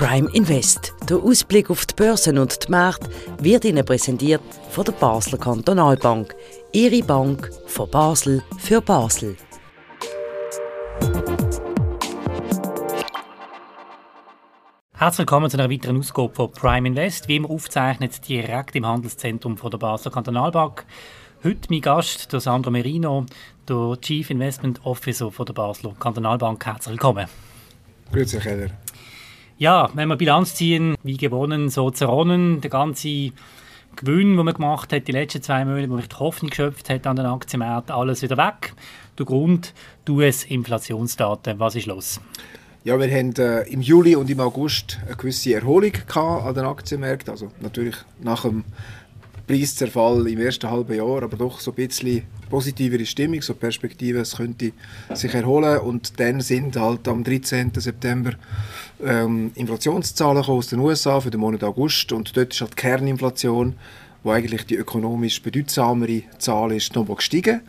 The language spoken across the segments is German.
Prime Invest. Der Ausblick auf die Börsen und die Märkte wird Ihnen präsentiert von der Basler Kantonalbank. Ihre Bank von Basel für Basel. Herzlich willkommen zu einer weiteren Ausgabe von Prime Invest, wie immer aufzeichnet direkt im Handelszentrum von der Basler Kantonalbank. Heute mein Gast, der Sandro Merino, der Chief Investment Officer von der Basler Kantonalbank. Herzlich willkommen. Grüezi, Keller. Ja, wenn wir Bilanz ziehen, wie gewonnen, so zerronnen, der ganze Gewinn, den man gemacht hat, die letzten zwei Monate, wo man die Hoffnung geschöpft hat an den Aktienmärkten, alles wieder weg. Der Grund, US-Inflationsdaten. Was ist los? Ja, wir haben äh, im Juli und im August eine gewisse Erholung an den Aktienmärkten. Also natürlich nach dem Preiszerfall im ersten halben Jahr, aber doch so ein bisschen positivere Stimmung, so Perspektive, es könnte sich erholen und dann sind halt am 13. September ähm, Inflationszahlen aus den USA für den Monat August und dort ist halt die Kerninflation, wo eigentlich die ökonomisch bedeutsamere Zahl ist, nochmal gestiegen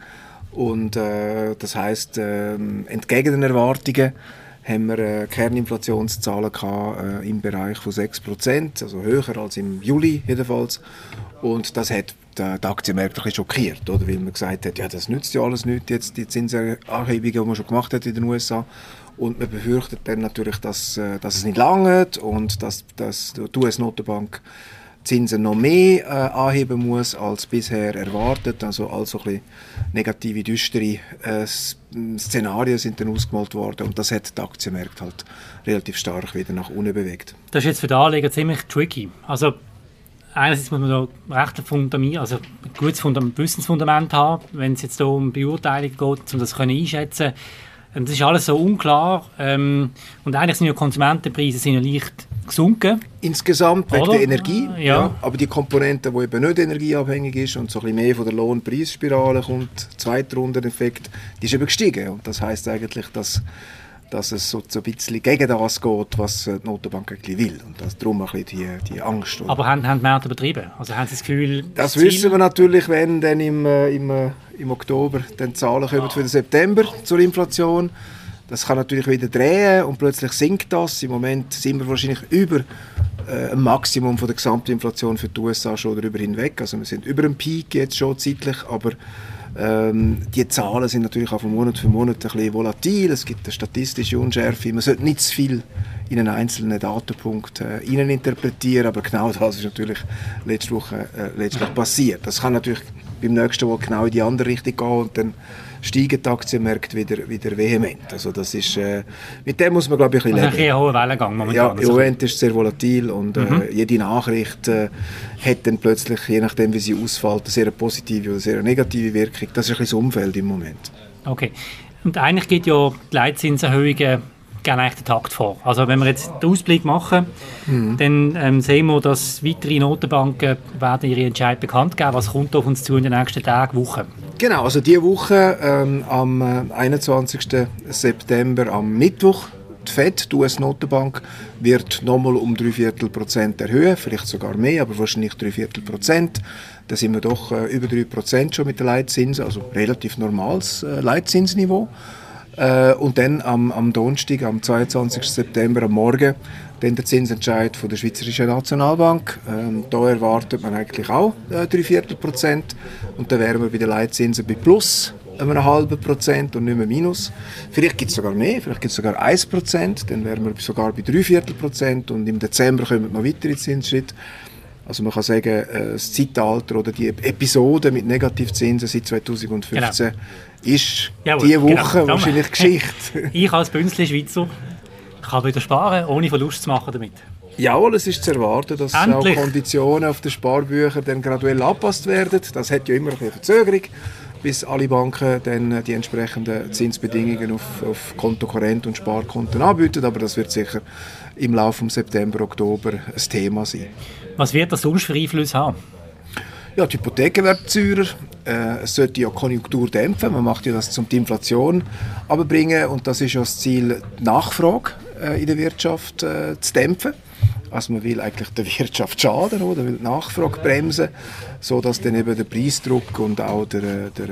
und äh, das heißt äh, entgegen den Erwartungen haben wir äh, Kerninflationszahlen gehabt, äh, im Bereich von 6%, also höher als im Juli jedenfalls. Und das hat die Aktienmärkte ein schockiert, oder? weil man gesagt hat, ja, das nützt ja alles nicht, jetzt die Zinserhebungen, die man schon gemacht hat in den USA. Und man befürchtet dann natürlich, dass, äh, dass es nicht langt und dass, dass die US-Notenbank Zinsen noch mehr äh, anheben muss als bisher erwartet. Also, also ein bisschen negative, düstere äh, Szenarien sind dann ausgemalt worden und das hat die Aktienmärkte halt relativ stark wieder nach unten bewegt. Das ist jetzt für die Anleger ziemlich tricky. Also einerseits muss man da recht ein, also ein gutes Fundament, Wissensfundament haben, wenn es jetzt um Beurteilung geht, um das können einschätzen können. Das ist alles so unklar ähm, und eigentlich sind ja Konsumentenpreise sind ja leicht gesunken. Insgesamt wegen der Energie, ja. ja. Aber die Komponente, die eben nicht energieabhängig ist und so ein bisschen mehr von der Lohnpreisspirale kommt, Zweitrundeneffekt, die ist eben gestiegen. Und das heißt eigentlich, dass dass es so, ein bisschen gegen das geht, was die Notenbank eigentlich will. Und das, darum ein bisschen die, die Angst. Oder? Aber haben, haben die Märkte übertrieben? Also haben Sie das Gefühl... Das, das wissen wir natürlich, wenn dann im, äh, im, äh, im Oktober dann Zahlen kommen für den September zur Inflation. Das kann natürlich wieder drehen und plötzlich sinkt das. Im Moment sind wir wahrscheinlich über äh, Maximum von der Gesamtinflation für die USA schon darüber hinweg. Also wir sind über dem Peak jetzt schon zeitlich, aber ähm, die Zahlen sind natürlich auch von Monat für Monat ein bisschen volatil. Es gibt eine statistische Unschärfe. Man sollte nicht zu viel in einen einzelnen Datenpunkt äh, interpretieren, aber genau das ist natürlich letzte Woche äh, letztlich passiert. Das kann natürlich beim nächsten Mal genau in die andere Richtung gehen und dann steigen die Aktienmärkte wieder, wieder vehement. Also das ist, äh, mit dem muss man glaube ich ein bisschen leben. Ein hoher Wellengang momentan. Ja, im Moment ist es sehr volatil und äh, mhm. jede Nachricht äh, hat dann plötzlich, je nachdem wie sie ausfällt, eine sehr positive oder sehr negative Wirkung. Das ist ein bisschen das Umfeld im Moment. Okay. Und eigentlich geht ja die Leitzinserhöhungen gerne den Takt vor. Also wenn wir jetzt den Ausblick machen, mhm. dann ähm, sehen wir, dass weitere Notenbanken werden ihre Entscheidung bekannt geben. Was kommt auf uns zu in den nächsten Tagen, Wochen? Genau, also diese Woche ähm, am 21. Äh, September, am Mittwoch, die FED, die US-Notenbank, wird nochmal um drei Viertel Prozent erhöhen, vielleicht sogar mehr, aber wahrscheinlich drei Viertel Prozent. Da sind wir doch äh, über drei Prozent schon mit den Leitzinsen, also relativ normales äh, Leitzinsniveau. Äh, und dann am, am Donnerstag, am 22. September, am Morgen, dann der Zinsentscheid von der Schweizerischen Nationalbank. Ähm, da erwartet man eigentlich auch äh, drei Viertel Prozent. Und dann wären wir bei den Leitzinsen bei plus einem halben Prozent und nicht mehr minus. Vielleicht gibt es sogar mehr, vielleicht gibt es sogar 1 Prozent, dann wären wir sogar bei drei Viertel Prozent und im Dezember kommen noch weitere Zinsschritte. Also man kann sagen, äh, das Zeitalter oder die Episode mit Negativzinsen seit 2015 genau. ist Jawohl, diese genau. Woche genau. wahrscheinlich Geschichte. ich als Bünzli-Schweizer kann wieder sparen, ohne Verlust zu machen damit. Jawohl, es ist zu erwarten, dass Endlich. auch Konditionen auf den Sparbüchern dann graduell angepasst werden. Das hat ja immer eine Verzögerung, bis alle Banken dann die entsprechenden Zinsbedingungen auf, auf Kontokorrent und Sparkonten anbieten. Aber das wird sicher im Laufe des September, Oktober ein Thema sein. Was wird das sonst für Einfluss haben? Ja, die Hypotheken werden teurer. Äh, es sollte ja Konjunktur dämpfen. Man macht ja das, um die Inflation abzubringen. Und das ist ja das Ziel, die Nachfrage äh, in der Wirtschaft äh, zu dämpfen. Also man will eigentlich der Wirtschaft schaden, oder? will die Nachfrage bremsen, sodass dann eben der Preisdruck und auch der, der,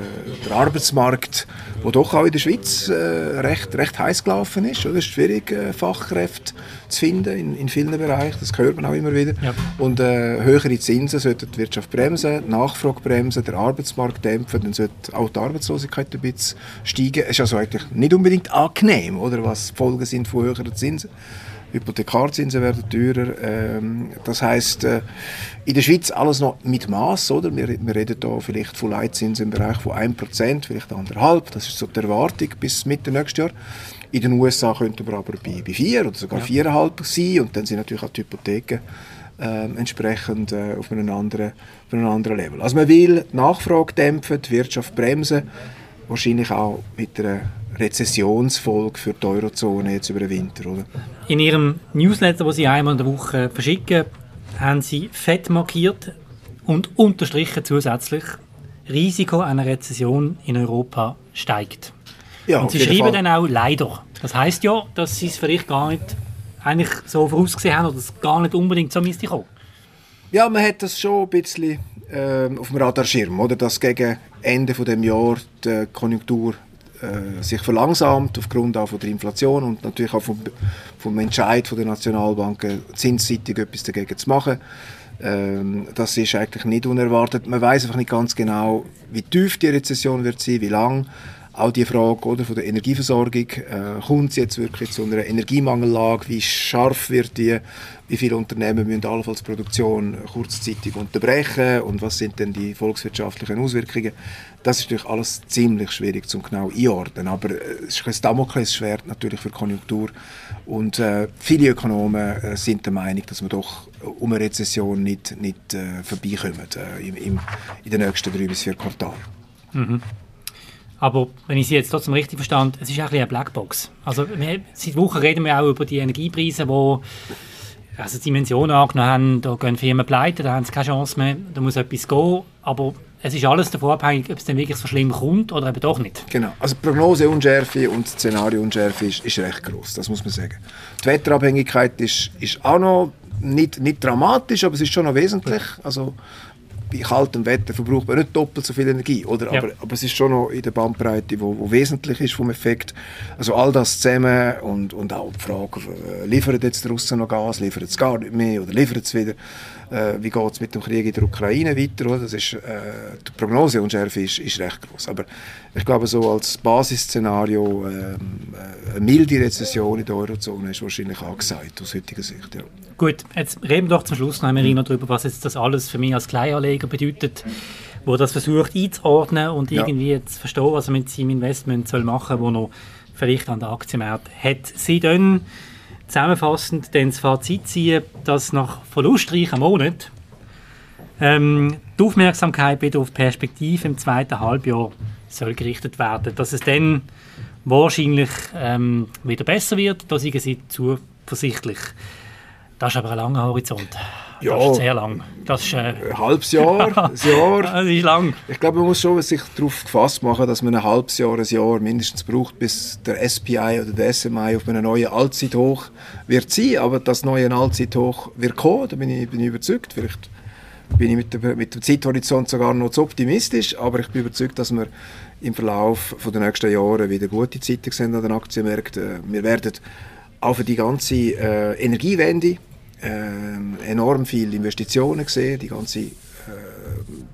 der Arbeitsmarkt, wo doch auch in der Schweiz äh, recht, recht heiß gelaufen ist, oder? Es ist schwierig, äh, Fachkräfte zu finden in, in vielen Bereichen, das hört man auch immer wieder. Ja. Und äh, höhere Zinsen sollten die Wirtschaft bremsen, die Nachfrage bremsen, der Arbeitsmarkt dämpfen, dann sollte auch die Arbeitslosigkeit ein bisschen steigen. Es ist also eigentlich nicht unbedingt angenehm, oder, was die Folgen sind von höheren Zinsen. Hypothekarzinsen werden teurer. Ähm, das heißt äh, in der Schweiz alles noch mit Maß, oder? Wir, wir reden da vielleicht von Leitzinsen im Bereich von 1%, vielleicht 1,5%. Das ist so die Erwartung bis Mitte nächstes Jahr. In den USA könnten wir aber bei, bei 4 oder sogar ja. 4,5% sein und dann sind natürlich auch die Hypotheken äh, entsprechend äh, auf, einem anderen, auf einem anderen Level. Also man will die Nachfrage dämpfen, die Wirtschaft bremsen, wahrscheinlich auch mit einer Rezessionsfolge für die Eurozone jetzt über den Winter. Oder? In Ihrem Newsletter, den Sie einmal in der Woche verschicken, haben Sie fett markiert und unterstrichen zusätzlich, Risiko einer Rezession in Europa steigt. Ja, und Sie schreiben Fall. dann auch leider. Das heißt ja, dass Sie es vielleicht gar nicht eigentlich so vorausgesehen haben oder es gar nicht unbedingt so müsste kommen. Ja, man hat das schon ein bisschen äh, auf dem Radarschirm, oder? dass gegen Ende von dem Jahr die Konjunktur äh, sich verlangsamt aufgrund auch von der Inflation und natürlich auch vom, vom Entscheid von der Nationalbanken zinsseitig etwas dagegen zu machen. Ähm, das ist eigentlich nicht unerwartet. Man weiß einfach nicht ganz genau, wie tief die Rezession wird sein, wie lang. Auch die Frage oder, von der Energieversorgung, äh, kommt es jetzt wirklich zu einer Energiemangellage, wie scharf wird die, wie viele Unternehmen müssen allenfalls Produktion kurzzeitig unterbrechen und was sind denn die volkswirtschaftlichen Auswirkungen. Das ist natürlich alles ziemlich schwierig zum genau einordnen, aber äh, es ist ein Damoklesschwert natürlich für die Konjunktur und äh, viele Ökonomen äh, sind der Meinung, dass wir doch um eine Rezession nicht, nicht äh, vorbeikommen äh, im, im, in den nächsten drei bis vier Quartalen. Mhm. Aber wenn ich Sie jetzt trotzdem richtig verstand, es ist eigentlich eine Blackbox. Also wir, seit Wochen reden wir auch über die Energiepreise, die also Dimensionen angenommen haben, da gehen Firmen pleite, da haben sie keine Chance mehr, da muss etwas gehen, aber es ist alles davon abhängig, ob es dann wirklich so schlimm kommt oder eben doch nicht. Genau, also die Prognoseunschärfe und die Szenariounschärfe ist, ist recht groß, das muss man sagen. Die Wetterabhängigkeit ist, ist auch noch nicht, nicht dramatisch, aber es ist schon noch wesentlich. Also bei kaltem Wetter verbraucht man nicht doppelt so viel Energie, oder? Ja. Aber, aber es ist schon noch in der Bandbreite, wo, wo wesentlich ist vom Effekt. Also all das zusammen und, und auch die Frage, äh, liefert jetzt Russen noch Gas, liefert es gar nicht mehr oder liefert es wieder? Äh, wie geht es mit dem Krieg in der Ukraine weiter? Oder? Das ist, äh, die Prognose unschärfe ist, ist recht groß. Aber ich glaube, so als Basisszenario ähm, äh, eine milde Rezession in der Eurozone ist wahrscheinlich angesagt aus heutiger Sicht. Ja. Gut, jetzt reden wir doch zum Schluss noch einmal darüber, was jetzt das alles für mich als Kleinanleger bedeutet, wo das versucht einzuordnen und irgendwie ja. zu verstehen, was er mit seinem Investment soll machen soll, wo noch vielleicht an der Aktienmarkt hat. Sie dann zusammenfassend das Fazit ziehen, dass nach verlustreichen Monaten ähm, die Aufmerksamkeit wieder auf Perspektive im zweiten Halbjahr soll gerichtet werden. Dass es dann wahrscheinlich ähm, wieder besser wird, da sind sie zuversichtlich. Das ist aber ein langer Horizont. Ja, das ist sehr lang. Das ist, äh, ein halbes Jahr, ein Jahr. das ist lang. Ich glaube, man muss schon sich darauf gefasst machen, dass man ein halbes Jahr, ein Jahr mindestens braucht, bis der SPI oder der SMI auf einem neuen Allzeithoch wird sein. Aber das neue Allzeithoch wird kommen, da bin ich, bin ich überzeugt. Vielleicht bin ich mit, der, mit dem Zeithorizont sogar noch zu optimistisch, aber ich bin überzeugt, dass wir im Verlauf der nächsten Jahre wieder gute Zeiten sehen an den Aktienmärkten. Wir werden auch für die ganze äh, Energiewende äh, enorm viele Investitionen gesehen. Die ganze äh,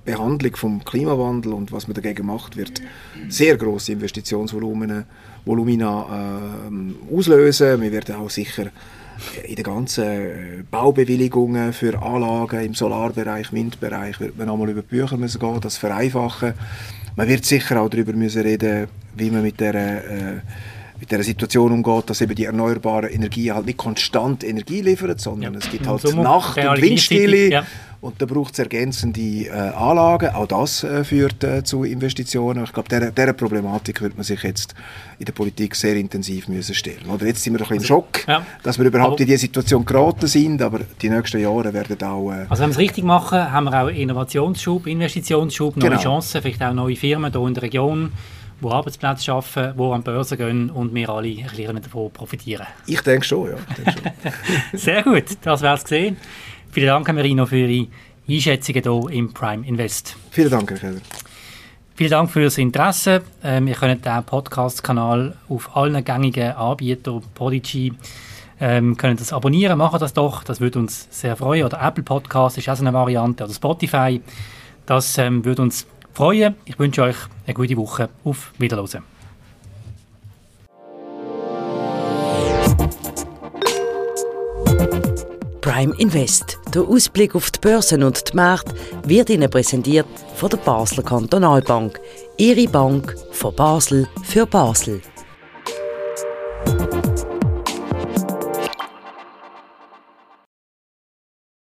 Behandlung vom Klimawandel und was man dagegen macht, wird sehr große Investitionsvolumina Volumina, äh, auslösen. Wir werden auch sicher in den ganzen äh, Baubewilligungen für Anlagen im Solarbereich, Windbereich, wird man einmal über die Bücher müssen gehen, das vereinfachen. Man wird sicher auch darüber müssen reden, wie man mit der äh, mit der Situation umgeht, dass eben die erneuerbaren Energien halt nicht konstant Energie liefern, sondern ja. es gibt halt Sommer, Nacht- und Windstille ja. und da braucht es ergänzende äh, Anlagen. Auch das äh, führt äh, zu Investitionen. Ich glaube, dieser, dieser Problematik wird man sich jetzt in der Politik sehr intensiv müssen stellen. Oder jetzt sind wir doch ein bisschen im also, Schock, ja. dass wir überhaupt aber, in diese Situation geraten sind, aber die nächsten Jahre werden auch... Äh, also wenn wir es richtig machen, haben wir auch Innovationsschub, Investitionsschub, neue genau. Chancen, vielleicht auch neue Firmen hier in der Region die Arbeitsplätze schaffen, die an die Börse gehen und wir alle ein bisschen davon profitieren. Ich denke schon, ja. Denke schon. Sehr gut, das wäre es gesehen. Vielen Dank, Marino, für Ihre Einschätzungen hier im Prime Invest. Vielen Dank, Herr Keller. Vielen Dank für das Interesse. Ähm, ihr könnt den Podcast-Kanal auf allen gängigen Anbietern, Podigy, ähm, können das abonnieren, machen das doch, das würde uns sehr freuen. Oder Apple Podcast ist auch so eine Variante, oder Spotify. Das ähm, würde uns freuen. Ich wünsche euch eine gute Woche. Auf Wiederhören. Prime Invest. Der Ausblick auf die Börsen und die Märkte wird Ihnen präsentiert von der Basler Kantonalbank. Ihre Bank von Basel für Basel.